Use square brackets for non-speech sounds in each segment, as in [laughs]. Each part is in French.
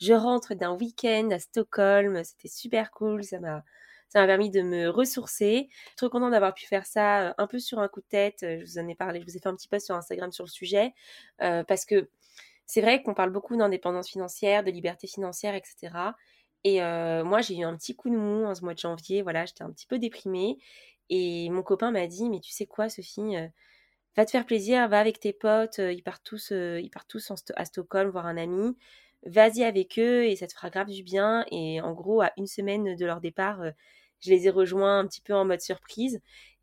je rentre d'un week-end à Stockholm. C'était super cool. Ça m'a, permis de me ressourcer. Trop content d'avoir pu faire ça euh, un peu sur un coup de tête. Euh, je vous en ai parlé. Je vous ai fait un petit post sur Instagram sur le sujet parce que c'est vrai qu'on parle beaucoup d'indépendance financière, de liberté financière, etc. Et moi, j'ai eu un petit coup de mou en ce mois de janvier. Voilà, j'étais un petit peu déprimée. Et mon copain m'a dit, mais tu sais quoi, Sophie, va te faire plaisir, va avec tes potes, ils partent tous à Stockholm voir un ami, vas-y avec eux et ça te fera grave du bien. Et en gros, à une semaine de leur départ, je les ai rejoints un petit peu en mode surprise.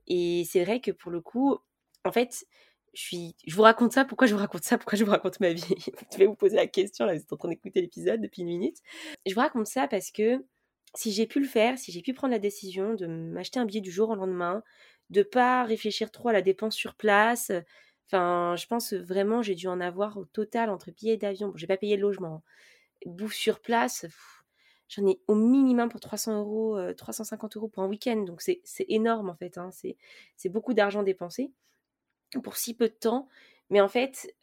Et c'est vrai que pour le coup, en fait, je suis, je vous raconte ça. Pourquoi je vous raconte ça Pourquoi je vous raconte ma vie? [laughs] Je vais vous poser la question. Là, vous êtes en train d'écouter l'épisode depuis une minute. Je vous raconte ça parce que si j'ai pu le faire, si j'ai pu prendre la décision de m'acheter un billet du jour au lendemain, de pas réfléchir trop à la dépense sur place. Enfin, je pense vraiment, j'ai dû en avoir au total entre billets d'avion. Bon, j'ai pas payé le logement. Hein. Bouffe sur place, j'en ai au minimum pour 300 euros, 350 euros pour un week-end. Donc c'est énorme en fait. Hein. C'est beaucoup d'argent dépensé pour si peu de temps. Mais en fait,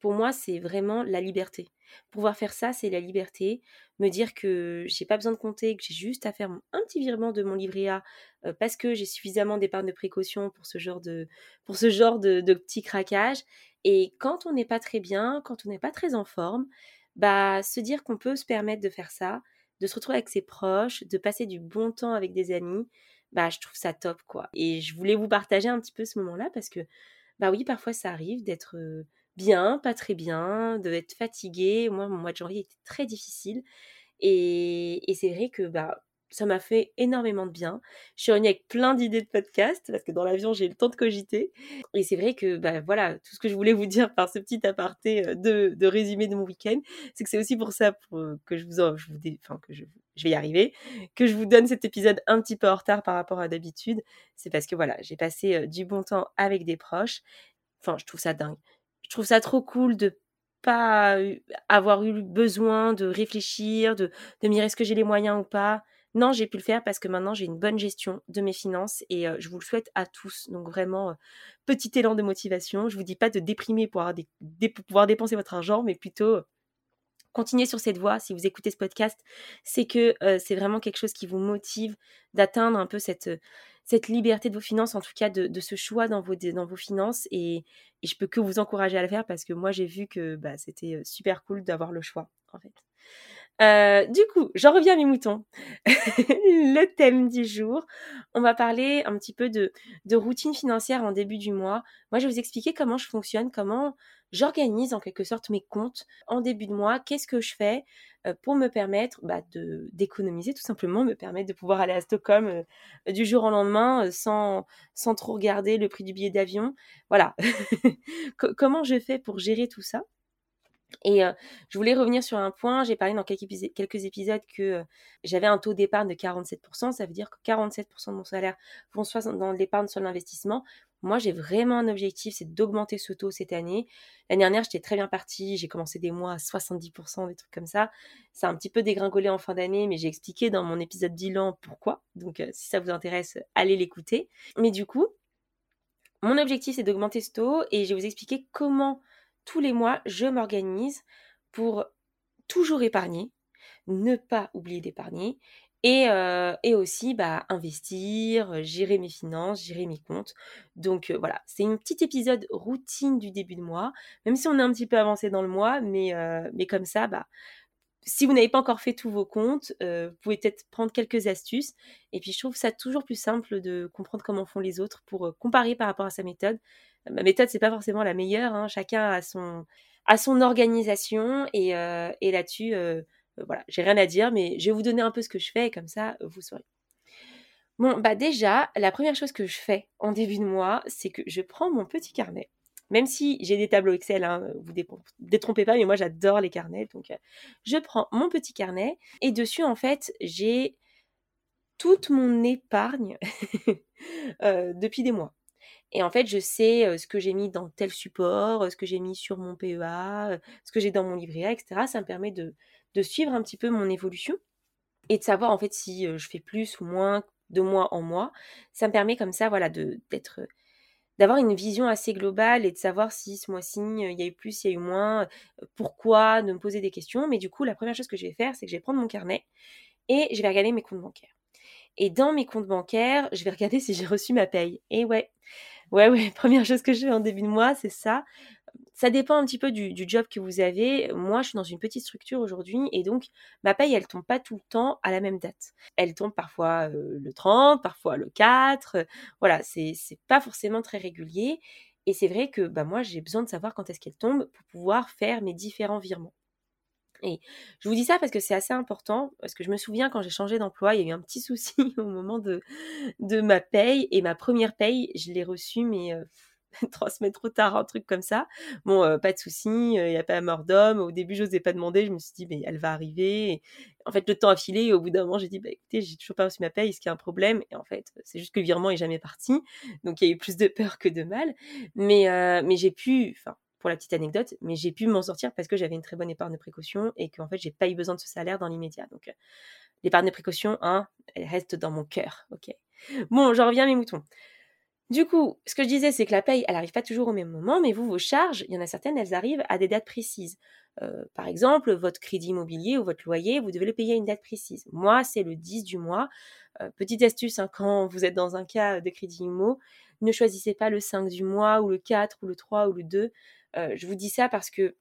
pour moi, c'est vraiment la liberté. Pouvoir faire ça, c'est la liberté. Me dire que j'ai pas besoin de compter, que j'ai juste à faire un petit virement de mon livret A parce que j'ai suffisamment d'épargne de précaution pour ce genre de, pour ce genre de, petits craquages. Et quand on n'est pas très bien, quand on n'est pas très en forme, bah se dire qu'on peut se permettre de faire ça, de se retrouver avec ses proches, de passer du bon temps avec des amis, bah je trouve ça top quoi. Et je voulais vous partager un petit peu ce moment-là parce que bah oui, parfois ça arrive d'être bien, pas très bien, d'être fatigué. Moi, mon mois de janvier était très difficile. Et, c'est vrai que bah, ça m'a fait énormément de bien. Je suis revenue avec plein d'idées de podcast parce que dans l'avion, j'ai eu le temps de cogiter. Et c'est vrai que, bah, voilà, tout ce que je voulais vous dire par ce petit aparté de, de résumé de mon week-end, c'est que c'est aussi pour ça pour, que je vous, en, que je, je vais y arriver, que je vous donne cet épisode un petit peu en retard par rapport à d'habitude. C'est parce que, voilà, j'ai passé du bon temps avec des proches. Enfin, je trouve ça dingue je trouve ça trop cool de pas avoir eu besoin de réfléchir, de, me dire est-ce que j'ai les moyens ou pas. Non, j'ai pu le faire parce que maintenant j'ai une bonne gestion de mes finances et je vous le souhaite à tous. Donc vraiment, petit élan de motivation. Je vous dis pas de déprimer pour pouvoir dépenser votre argent, mais plutôt continuer sur cette voie. Si vous écoutez ce podcast, c'est que c'est vraiment quelque chose qui vous motive d'atteindre un peu cette, cette liberté de vos finances, en tout cas de, ce choix dans vos, finances. Et, et, je peux que vous encourager à le faire parce que moi, j'ai vu que bah, c'était super cool d'avoir le choix, en fait. Euh, du coup, j'en reviens à mes moutons. [laughs] le thème du jour, on va parler un petit peu de, de routine financière en début du mois. Moi, je vais vous expliquer comment je fonctionne, comment j'organise en quelque sorte mes comptes en début de mois. Qu'est-ce que je fais euh, pour me permettre bah, de d'économiser tout simplement, me permettre de pouvoir aller à Stockholm euh, du jour au lendemain sans, sans trop regarder le prix du billet d'avion? Voilà. [laughs] comment je fais pour gérer tout ça? Et je voulais revenir sur un point, j'ai parlé dans quelques, épisodes que j'avais un taux d'épargne de 47%, ça veut dire que 47% de mon salaire vont soit dans l'épargne, soit l'investissement. Moi, j'ai vraiment un objectif, c'est d'augmenter ce taux cette année. L'année dernière, j'étais très bien partie, j'ai commencé des mois à 70%, des trucs comme ça. Ça a un petit peu dégringolé en fin d'année, mais j'ai expliqué dans mon épisode bilan pourquoi. Donc, si ça vous intéresse, allez l'écouter. Mais du coup, mon objectif, c'est d'augmenter ce taux et je vais vous expliquer comment tous les mois, je m'organise pour toujours épargner, ne pas oublier d'épargner et, euh, aussi bah, investir, gérer mes finances, gérer mes comptes. Donc euh, voilà, c'est un petit épisode routine du début de mois, même si on est un petit peu avancé dans le mois, mais, euh, comme ça, bah, si vous n'avez pas encore fait tous vos comptes, vous pouvez peut-être prendre quelques astuces. Et puis je trouve ça toujours plus simple de comprendre comment font les autres pour comparer par rapport à sa méthode ma méthode c'est pas forcément la meilleure. Hein. Chacun a son organisation et, euh, là-dessus, euh, voilà, j'ai rien à dire, mais je vais vous donner un peu ce que je fais et comme ça vous saurez. Bon, bah déjà, la première chose que je fais en début de mois, c'est que je prends mon petit carnet Même si j'ai des tableaux Excel, hein, vous détrompez pas, mais moi j'adore les carnets. Donc je prends mon petit carnet et dessus en fait j'ai toute mon épargne [laughs] depuis des mois. Et en fait, je sais ce que j'ai mis dans tel support, ce que j'ai mis sur mon PEA, ce que j'ai dans mon livret A, etc. Ça me permet de, suivre un petit peu mon évolution et de savoir en fait si je fais plus ou moins de mois en mois. Ça me permet comme ça, voilà, d'être d'avoir une vision assez globale et de savoir si ce mois-ci il y a eu plus, il y a eu moins, pourquoi, de me poser des questions. Mais du coup, la première chose que je vais faire, c'est que je vais prendre mon carnet et je vais regarder mes comptes bancaires. Et dans mes comptes bancaires, je vais regarder [laughs] si j'ai reçu ma paye. Et ouais, ouais, ouais, [laughs] première chose que je fais en début de mois, c'est ça. Ça dépend un petit peu du, job que vous avez. Moi, je suis dans une petite structure aujourd'hui et donc ma paye, elle tombe pas tout le temps à la même date. Elle tombe parfois euh, le 30, parfois le 4. voilà, c'est pas forcément très régulier. Et c'est vrai que bah, moi, j'ai besoin de savoir quand est-ce qu'elle tombe pour pouvoir faire mes différents virements. Et je vous dis ça parce que c'est assez important, parce que je me souviens quand j'ai changé d'emploi, il y a eu un petit [laughs] souci au moment de, ma paye, et ma première paye, je l'ai reçue, mais [laughs] trois semaines trop tard, un truc comme ça. Bon, pas de souci, il n'y a pas mort d'homme. Au début, je n'osais pas demander, je me suis dit, mais elle va arriver. en fait, le temps a filé, et au bout d'un moment, j'ai dit, bah écoutez, j'ai toujours pas reçu ma paye, est-ce qu'il y a un problème? Et en fait, c'est juste que le virement est jamais parti, donc il y a eu plus de peur que de mal. Mais, mais j'ai pu, enfin, pour la petite anecdote, mais j'ai pu m'en sortir parce que j'avais une très bonne épargne de précaution et qu'en fait, j'ai pas eu besoin de ce salaire dans l'immédiat. Donc, euh, l'épargne de précaution, hein, elle reste dans mon cœur. Ok. Bon, j'en reviens à mes moutons. Du coup, ce que je disais, c'est que la paye, elle n'arrive pas toujours au même moment, mais vous, vos charges, il y en a certaines, elles arrivent à des dates précises. Euh, par exemple, votre crédit immobilier ou votre loyer, vous devez le payer à une date précise. Moi, c'est le 10 du mois. Euh, petite astuce, hein, quand vous êtes dans un cas de crédit immo, ne choisissez pas le 5 du mois ou le 4 ou le 3 ou le 2 je vous dis ça parce que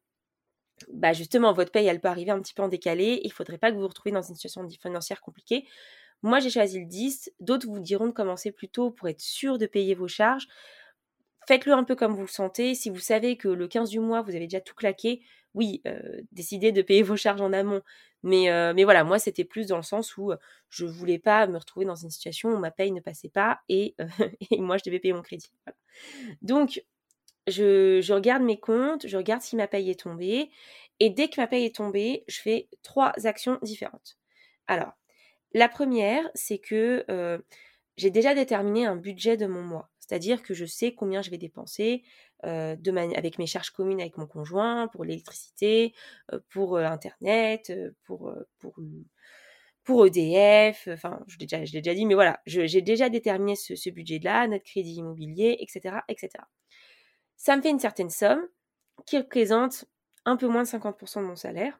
bah justement, votre paye, elle peut arriver un petit peu en décalé. Il ne faudrait pas que vous vous retrouviez dans une situation financière compliquée. Moi, j'ai choisi le 10. D'autres vous diront de commencer plus tôt pour être sûr de payer vos charges. Faites-le un peu comme vous le sentez. Si vous savez que le 15 du mois, vous avez déjà tout claqué, oui, décidez de payer [laughs] vos charges en amont. Mais, mais voilà, moi, c'était plus dans le sens où je ne voulais pas me retrouver dans une situation où ma paye ne passait pas et [laughs] moi, je devais payer mon crédit. Donc, je, regarde mes comptes, je regarde si ma paye est tombée. Et dès que ma paye est tombée, je fais trois actions différentes. Alors, la première, c'est que euh, j'ai déjà déterminé un budget de mon mois. C'est-à-dire que je sais combien je vais dépenser euh, avec mes charges communes avec mon conjoint, pour l'électricité, euh, pour Internet, pour, EDF. Enfin, je l'ai déjà, déjà, dit, mais voilà, j'ai déjà déterminé ce, ce budget-là, notre crédit immobilier, etc., etc ça me fait une certaine somme qui représente un peu moins de 50% de mon salaire.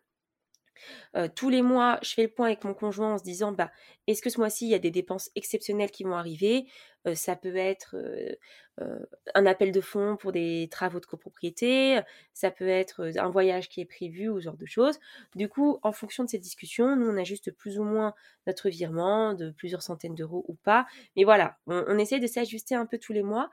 Euh, tous les mois, je fais le point avec mon conjoint en se disant bah, est-ce que ce mois-ci, il y a des dépenses exceptionnelles qui vont arriver? Euh, Ça peut être euh, un appel de fonds pour des travaux de copropriété, ça peut être un voyage qui est prévu ou ce genre de choses. Du coup, en fonction de ces discussions, nous, on ajuste plus ou moins notre virement de plusieurs centaines d'euros ou pas. Mais voilà, on, on essaie de s'ajuster un peu tous les mois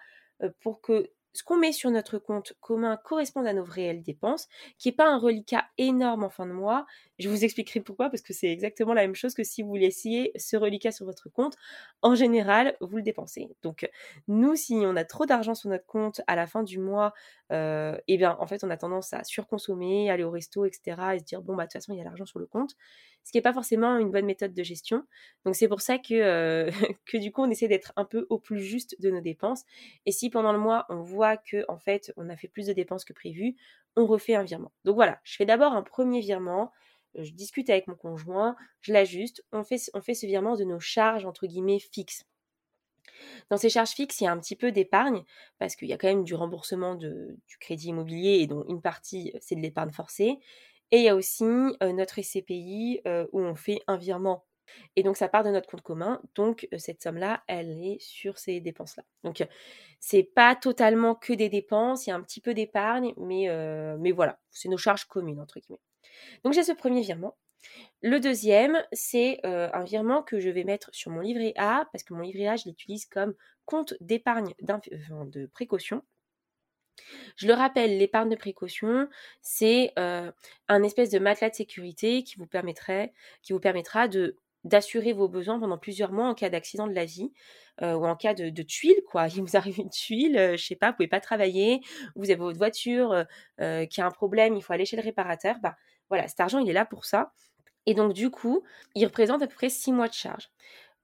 pour que ce qu'on met sur notre compte commun correspond à nos réelles dépenses, qui n'est pas un reliquat énorme en fin de mois. Je vous expliquerai pourquoi, parce que c'est exactement la même chose que si vous laissiez ce reliquat sur votre compte. En général, vous le dépensez. Donc, nous, si on a trop d'argent sur notre compte à la fin du mois, euh, eh bien, en fait, on a tendance à surconsommer, aller au resto, etc., et se dire, bon, bah, de toute façon, il y a l'argent sur le compte ce qui n'est pas forcément une bonne méthode de gestion. Donc c'est pour ça que, euh, [laughs] que du coup on essaie d'être un peu au plus juste de nos dépenses. Et si pendant le mois on voit que en fait on a fait plus de dépenses que prévu, on refait un virement. Donc voilà, je fais d'abord un premier virement, je discute avec mon conjoint, je l'ajuste, on fait, on ce virement de nos charges entre guillemets fixes. Dans ces charges fixes, il y a un petit peu d'épargne parce qu'il y a quand même du remboursement du crédit immobilier et dont une partie c'est de l'épargne forcée. Et il y a aussi notre SCPI où on fait un virement. Et donc ça part de notre compte commun. Donc cette somme-là, elle est sur ces dépenses-là. Donc c'est pas totalement que des dépenses, il y a un petit peu d'épargne, mais, mais voilà, c'est nos charges communes entre guillemets. Donc j'ai ce premier virement. Le deuxième, c'est un virement que je vais mettre sur mon livret A, parce que mon livret A, je l'utilise comme compte d'épargne de précaution. Je le rappelle, l'épargne de précaution, c'est un espèce de matelas de sécurité qui vous, permettra d'assurer vos besoins pendant plusieurs mois en cas d'accident de la vie ou en cas de, tuile, quoi. [laughs] Il vous arrive une tuile, je sais pas, vous pouvez pas travailler, vous avez votre voiture qui a un problème, il faut aller chez le réparateur. Bah voilà, cet argent, il est là pour ça. Et donc, du coup, il représente à peu près six mois de charge.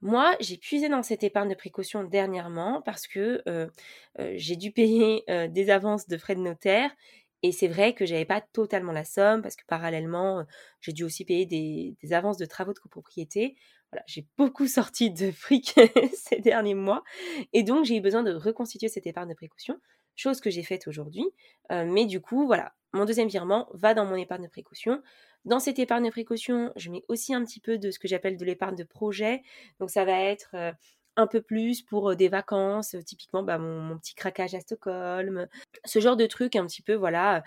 Moi, j'ai puisé dans cette épargne de précaution dernièrement parce que j'ai dû payer des avances de frais de notaire et c'est vrai que j'avais pas totalement la somme parce que parallèlement, j'ai dû aussi payer des, avances de travaux de copropriété. J'ai beaucoup [laughs] sorti de fric [laughs] ces derniers mois et donc j'ai eu besoin de reconstituer cette épargne de précaution, chose que j'ai faite aujourd'hui. mais du coup, voilà, mon deuxième virement va dans mon épargne de précaution. Dans cette épargne de précaution, je mets aussi un petit peu de ce que j'appelle de l'épargne de projet. Donc ça va être un peu plus pour des vacances, typiquement bah, mon, petit craquage à Stockholm, ce genre de truc un petit peu, voilà.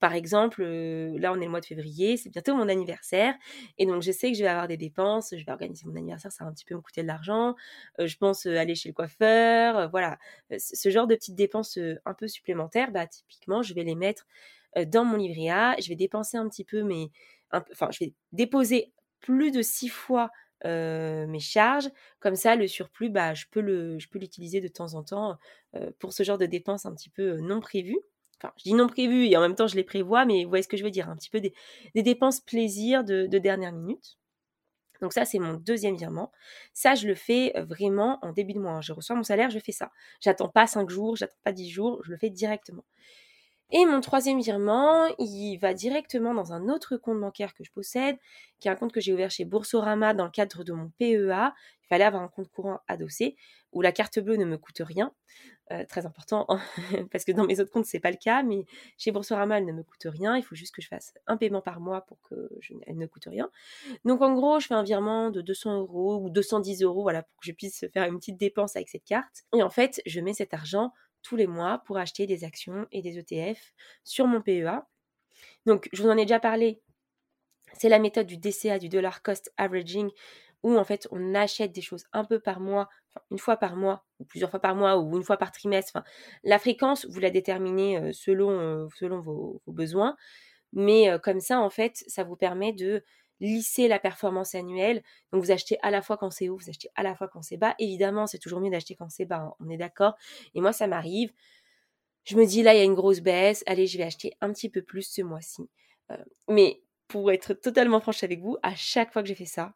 par exemple, là on est le mois de février, c'est bientôt mon anniversaire, et donc je sais que je vais avoir des dépenses, je vais organiser mon anniversaire, ça va un petit peu me coûter de l'argent, je pense aller chez le coiffeur, voilà. Ce genre de petites dépenses un peu supplémentaires, bah, typiquement, je vais les mettre dans mon livret A, je vais dépenser un petit peu, mais enfin, je vais déposer plus de six fois mes charges. Comme ça, le surplus, bah, je peux l'utiliser de temps en temps pour ce genre de dépenses un petit peu non prévues. Enfin, je dis non prévues et en même temps, je les prévois, mais vous voyez ce que je veux dire, un petit peu des, dépenses plaisir de, dernière minute. Donc ça, c'est mon deuxième virement. Ça, je le fais vraiment en début de mois. Hein. Je reçois mon salaire, je fais ça. J'attends pas cinq jours, j'attends pas dix jours, je le fais directement. Et mon troisième virement, il va directement dans un autre compte bancaire que je possède, qui est un compte que j'ai ouvert chez Boursorama dans le cadre de mon PEA. Il fallait avoir un compte courant adossé où la carte bleue ne me coûte rien. Euh, très important, [laughs] parce que dans mes autres comptes, c'est pas le cas, mais chez Boursorama, elle ne me coûte rien. Il faut juste que je fasse un paiement par mois pour que elle ne coûte rien. Donc en gros, je fais un virement de 200 euros ou 210 euros, voilà, pour que je puisse faire une petite dépense avec cette carte. Et en fait, je mets cet argent tous les mois pour acheter des actions et des ETF sur mon PEA. Donc, je vous en ai déjà parlé. C'est la méthode du DCA, du dollar cost averaging, où en fait on achète des choses un peu par mois, une fois par mois, ou plusieurs fois par mois, ou une fois par trimestre. La fréquence, vous la déterminez euh, selon, euh, vos, besoins. Mais euh, comme ça, en fait, ça vous permet de lisser la performance annuelle. Donc vous achetez à la fois quand c'est haut, vous achetez à la fois quand c'est bas. Évidemment, c'est toujours mieux d'acheter quand c'est bas, hein, on est d'accord. Et moi, ça m'arrive. Je me dis là, il y a une grosse baisse. Allez, je vais acheter un petit peu plus ce mois-ci. Euh, mais pour être totalement franche avec vous, à chaque fois que j'ai fait ça,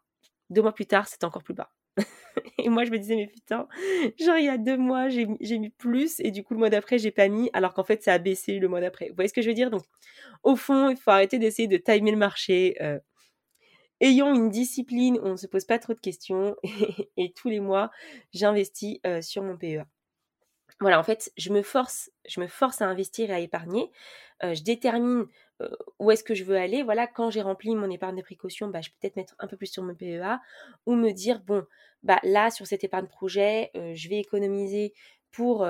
deux mois plus tard, c'est encore plus bas. [laughs] et moi, je me disais, mais putain, genre, il y a deux mois, j'ai mis plus, et du coup, le mois d'après, j'ai pas mis, alors qu'en fait, ça a baissé le mois d'après. Vous voyez ce que je veux dire? Donc, au fond, il faut arrêter d'essayer de timer le marché. Euh, ayons une discipline où on ne se pose pas trop de questions [laughs] et, tous les mois, j'investis sur mon PEA. Voilà, en fait, je me force, je me force à investir et à épargner. je détermine où est-ce que je veux aller. Voilà, quand j'ai rempli mon épargne de précaution, bah, je peux peut-être mettre un peu plus sur mon PEA ou me dire bon, bah là sur cette épargne projet, je vais économiser pour,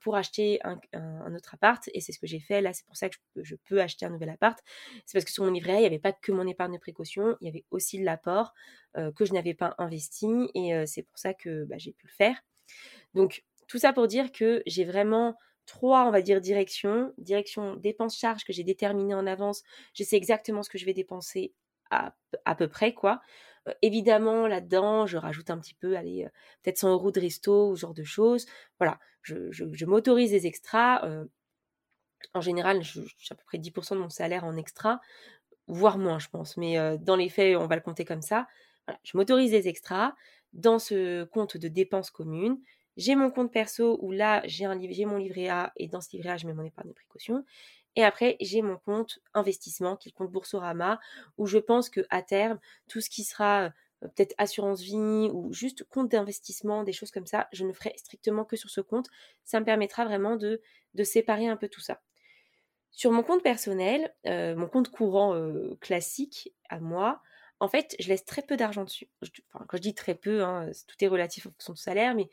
pour acheter un, autre appart. Et c'est ce que j'ai fait. Là, c'est pour ça que je peux, acheter un nouvel appart. C'est parce que sur mon livret il n'y avait pas que mon épargne de précaution, il y avait aussi l'apport que je n'avais pas investi. Et c'est pour ça que bah, j'ai pu le faire. Donc, tout ça pour dire que j'ai vraiment trois, on va dire, directions. Direction dépenses-charges que j'ai déterminées en avance. Je sais exactement ce que je vais dépenser à, à peu près, quoi évidemment, là-dedans, je rajoute un petit peu, allez, peut-être 100 euros de resto ou ce genre de choses. Voilà, je, m'autorise des extras. en général, j'ai à peu près 10% de mon salaire en extra, voire moins, je pense. Mais dans les faits, on va le compter comme ça. je m'autorise des extras dans ce compte de dépenses communes. J'ai mon compte perso où là, j'ai mon livret A et dans ce livret A, je mets mon épargne de précaution. Et après, j'ai mon compte investissement qui est le compte Boursorama où je pense que à terme, tout ce qui sera peut-être assurance vie ou juste compte d'investissement, des choses comme ça, je ne ferai strictement que sur ce compte. Ça me permettra vraiment de, de séparer un peu tout ça. Sur mon compte personnel, mon compte courant classique à moi, en fait, je laisse très peu d'argent dessus. quand je dis très peu, hein, tout est relatif en fonction du salaire, mais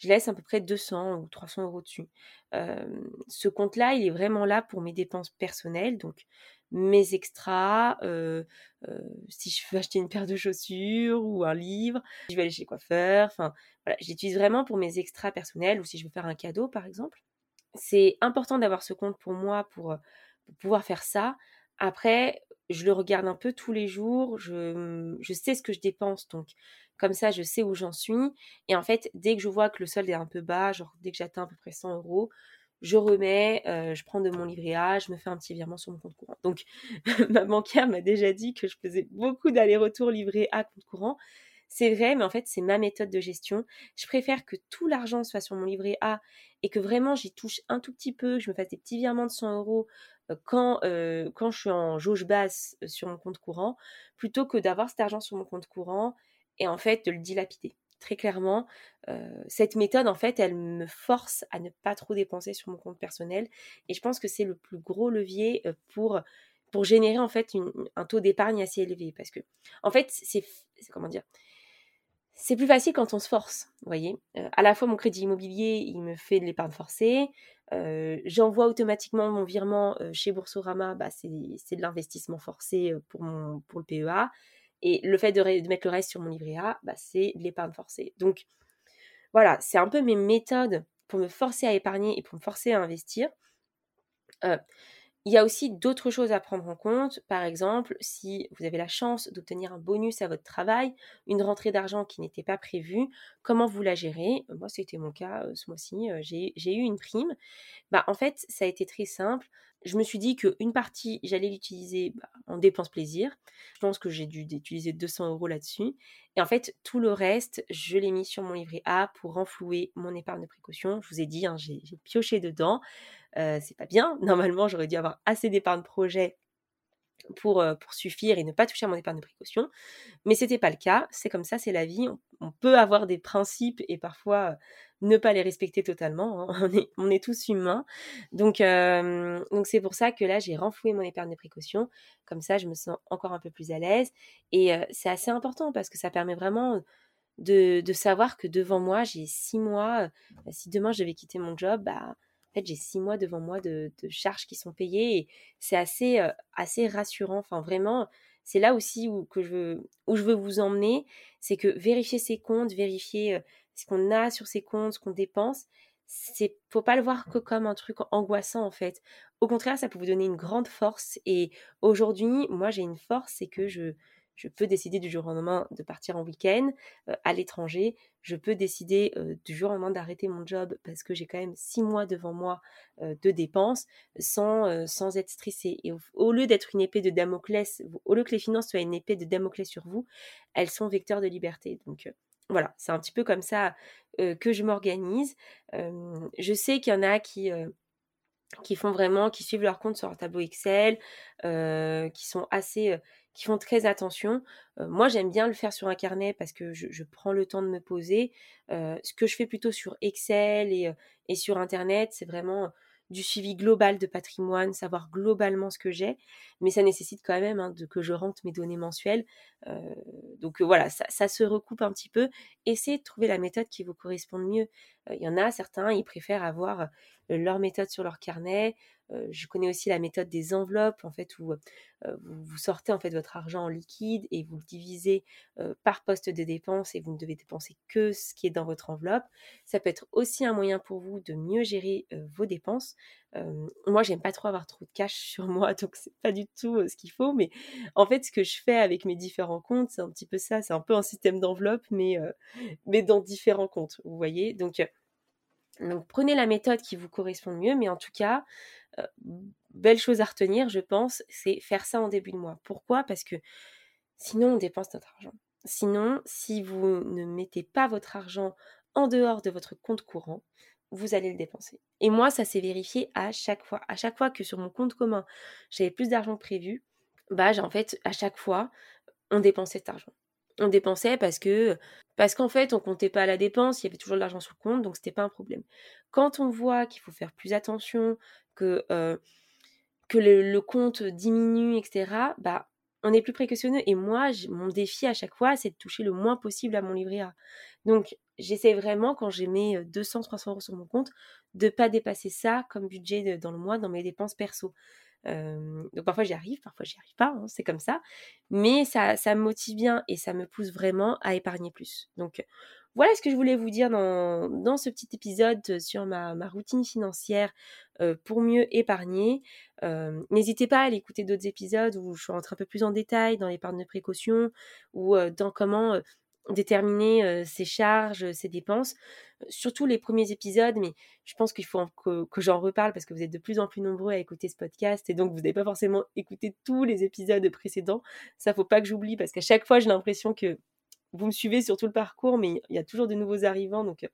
je laisse à peu près 200 ou 300 euros dessus. ce compte-là, il est vraiment là pour mes dépenses personnelles, donc mes extras, si je veux acheter une paire de chaussures ou un livre, je vais aller chez coiffeur, enfin voilà, j'utilise vraiment pour mes extras personnels ou si je veux faire un cadeau par exemple. C'est important d'avoir ce compte pour moi pour, pour pouvoir faire ça. Après, je le regarde un peu tous les jours, je, je sais ce que je dépense, donc comme ça, je sais où j'en suis. Et en fait, dès que je vois que le solde est un peu bas, genre dès que j'atteins à peu près 100 euros, je remets, euh, je prends de mon livret A, je me fais un petit virement sur mon compte courant. Donc, [laughs] ma banquière m'a déjà dit que je faisais beaucoup d'allers-retours livret A, compte courant. C'est vrai, mais en fait, c'est ma méthode de gestion. Je préfère que tout l'argent soit sur mon livret A et que vraiment j'y touche un tout petit peu, que je me fasse des petits virements de 100 euros euh, quand, euh, quand je suis en jauge basse sur mon compte courant, plutôt que d'avoir cet argent sur mon compte courant et en fait de le dilapider très clairement, cette méthode, en fait, elle me force à ne pas trop dépenser sur mon compte personnel. Et je pense que c'est le plus gros levier pour, pour générer, en fait, un taux d'épargne assez élevé. Parce que, en fait, c'est, comment dire, c'est plus facile quand on se force, vous voyez. à la fois, mon crédit immobilier, il me fait de l'épargne forcée. j'envoie automatiquement mon virement chez Boursorama, bah, c'est, de l'investissement forcé pour, pour le PEA. Et le fait de, mettre le reste sur mon livret A, bah, c'est l'épargne forcée. Donc voilà, c'est un peu mes méthodes pour me forcer à épargner et pour me forcer à investir. Euh, il y a aussi d'autres choses à prendre en compte. Par exemple, si vous avez la chance d'obtenir un bonus à votre travail, une rentrée d'argent qui n'était pas prévue, comment vous la gérez? Moi, c'était mon cas euh, ce mois-ci. Euh, j'ai eu une prime. Bah, en fait, ça a été très simple je me suis dit qu'une partie, j'allais l'utiliser bah, en dépense plaisir. Je pense que j'ai dû utiliser 200 euros là-dessus. Et en fait, tout le reste, je l'ai mis sur mon livret A pour renflouer mon épargne de précaution. Je vous ai dit, hein, j'ai pioché dedans. Euh, c'est pas bien. [laughs] Normalement, j'aurais dû avoir assez d'épargne projet pour, euh, pour suffire et ne pas toucher à mon épargne de précaution. Mais c'était pas le cas. C'est comme ça, c'est la vie. On, peut avoir des principes et parfois euh, ne pas les respecter totalement. Hein. [laughs] On, est, tous humains. Donc, euh, donc c'est pour ça que là, j'ai renfloué mon épargne de précaution. Comme ça, je me sens encore un peu plus à l'aise. Et c'est assez important parce que ça permet vraiment de, de savoir que devant moi, j'ai six mois. si demain, je devais quitter mon job, bah en fait, j'ai six mois devant moi de, charges qui sont payées et c'est assez, euh, assez rassurant. Enfin, vraiment, c'est là aussi où, que je veux, où je veux vous emmener. C'est que vérifier ses comptes, vérifier euh, ce qu'on a sur ses comptes, ce qu'on dépense, c'est faut pas le voir que comme un truc angoissant en fait. Au contraire, ça peut vous donner une grande force. Et aujourd'hui, moi, j'ai une force, c'est que je, peux décider du jour au lendemain de partir en week-end euh, à l'étranger. Je peux décider euh, du jour au lendemain d'arrêter mon job parce que j'ai quand même six mois devant moi euh, de dépenses sans, être stressée. Et au, lieu d'être une épée de Damoclès, au lieu que les finances soient une épée de Damoclès sur vous, elles sont vecteurs de liberté. Donc voilà, c'est un petit peu comme ça que je m'organise. je sais qu'il y en a qui font vraiment, qui suivent leur compte sur leur tableau Excel, qui sont assez, qui font très attention. moi, j'aime bien le faire sur un carnet parce que je, prends le temps de me poser. ce que je fais plutôt sur Excel et sur Internet, c'est vraiment du suivi global de patrimoine, savoir globalement ce que j'ai, mais ça nécessite quand même hein, de, que je rentre mes données mensuelles. donc voilà, ça, ça, se recoupe un petit peu. Essayez de trouver la méthode qui vous correspond le mieux. Il y en a certains, ils préfèrent avoir leur méthode sur leur carnet, je connais aussi la méthode des enveloppes, en fait, où vous, sortez en fait votre argent en liquide et vous le divisez par poste de dépense et vous ne devez dépenser que ce qui est dans votre enveloppe. Ça peut être aussi un moyen pour vous de mieux gérer vos dépenses. moi, j'aime pas trop avoir trop de cash sur moi, [laughs] donc c'est pas du tout ce qu'il faut. Mais en fait, ce que je fais avec mes différents comptes, c'est un petit peu ça. C'est un peu un système d'enveloppe, mais mais dans différents comptes. Vous voyez, donc donc prenez la méthode qui vous correspond mieux, mais en tout cas, euh, belle chose à retenir, je pense, c'est faire ça en début de mois. Pourquoi? Parce que sinon, on dépense notre argent. Sinon, si vous ne mettez pas votre argent en dehors de votre compte courant, vous allez le dépenser. Et moi, ça s'est vérifié à chaque fois. À chaque fois que sur mon compte commun, j'avais plus d'argent prévu, bah, en fait, à chaque fois, on dépensait cet argent. On dépensait parce que parce qu'en fait, on comptait pas la dépense, il y avait toujours de l'argent sur le compte, donc c'était pas un problème. Quand on voit qu'il faut faire plus attention, que, euh, que le, compte diminue, etc., bah, on est plus précautionneux. Et moi, mon défi à chaque fois, c'est de toucher le moins possible à mon livret A. Donc, j'essaie vraiment, quand j'ai mes 200, 300 euros sur mon compte, de pas dépasser ça comme budget dans le mois dans mes dépenses perso donc parfois j'y arrive, parfois j'y arrive pas, hein, c'est comme ça. Mais ça, ça me motive bien et ça me pousse vraiment à épargner plus. Donc voilà ce que je voulais vous dire dans, ce petit épisode sur ma, routine financière pour mieux épargner. N'hésitez pas à aller écouter d'autres épisodes où je rentre un peu plus en détail dans l'épargne de précaution ou dans comment déterminer ses charges, ses dépenses. Surtout les premiers épisodes, mais je pense qu'il faut que, j'en reparle parce que vous êtes de plus en plus nombreux à écouter ce podcast et donc vous n'avez pas forcément écouté tous les épisodes précédents. Ça, faut pas que j'oublie parce qu'à chaque fois, j'ai l'impression que vous me suivez sur tout le parcours, mais il y a toujours de nouveaux arrivants, donc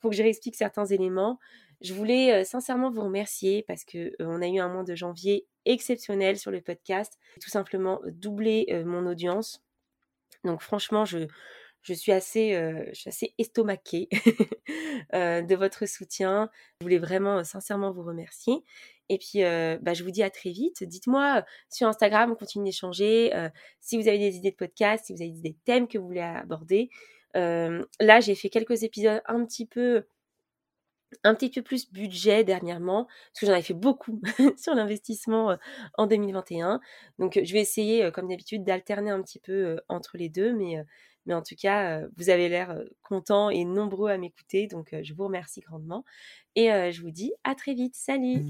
faut que je réexplique certains éléments. Je voulais sincèrement vous remercier parce que on a eu un mois de janvier exceptionnel sur le podcast, tout simplement doubler mon audience. Donc franchement, je, je suis assez, je suis assez estomaquée [laughs] de votre soutien. Je voulais vraiment sincèrement vous remercier. Et puis, bah, je vous dis à très vite. Dites-moi sur Instagram, on continue d'échanger. si vous avez des idées de podcast, si vous avez des thèmes que vous voulez aborder. là, j'ai fait quelques épisodes un petit peu un petit peu plus budget dernièrement, parce que j'en avais fait beaucoup [laughs] sur l'investissement en 2021. Donc je vais essayer, comme d'habitude, d'alterner un petit peu entre les deux, mais, mais en tout cas, vous avez l'air content et nombreux à m'écouter, donc je vous remercie grandement. Et je vous dis à très vite. Salut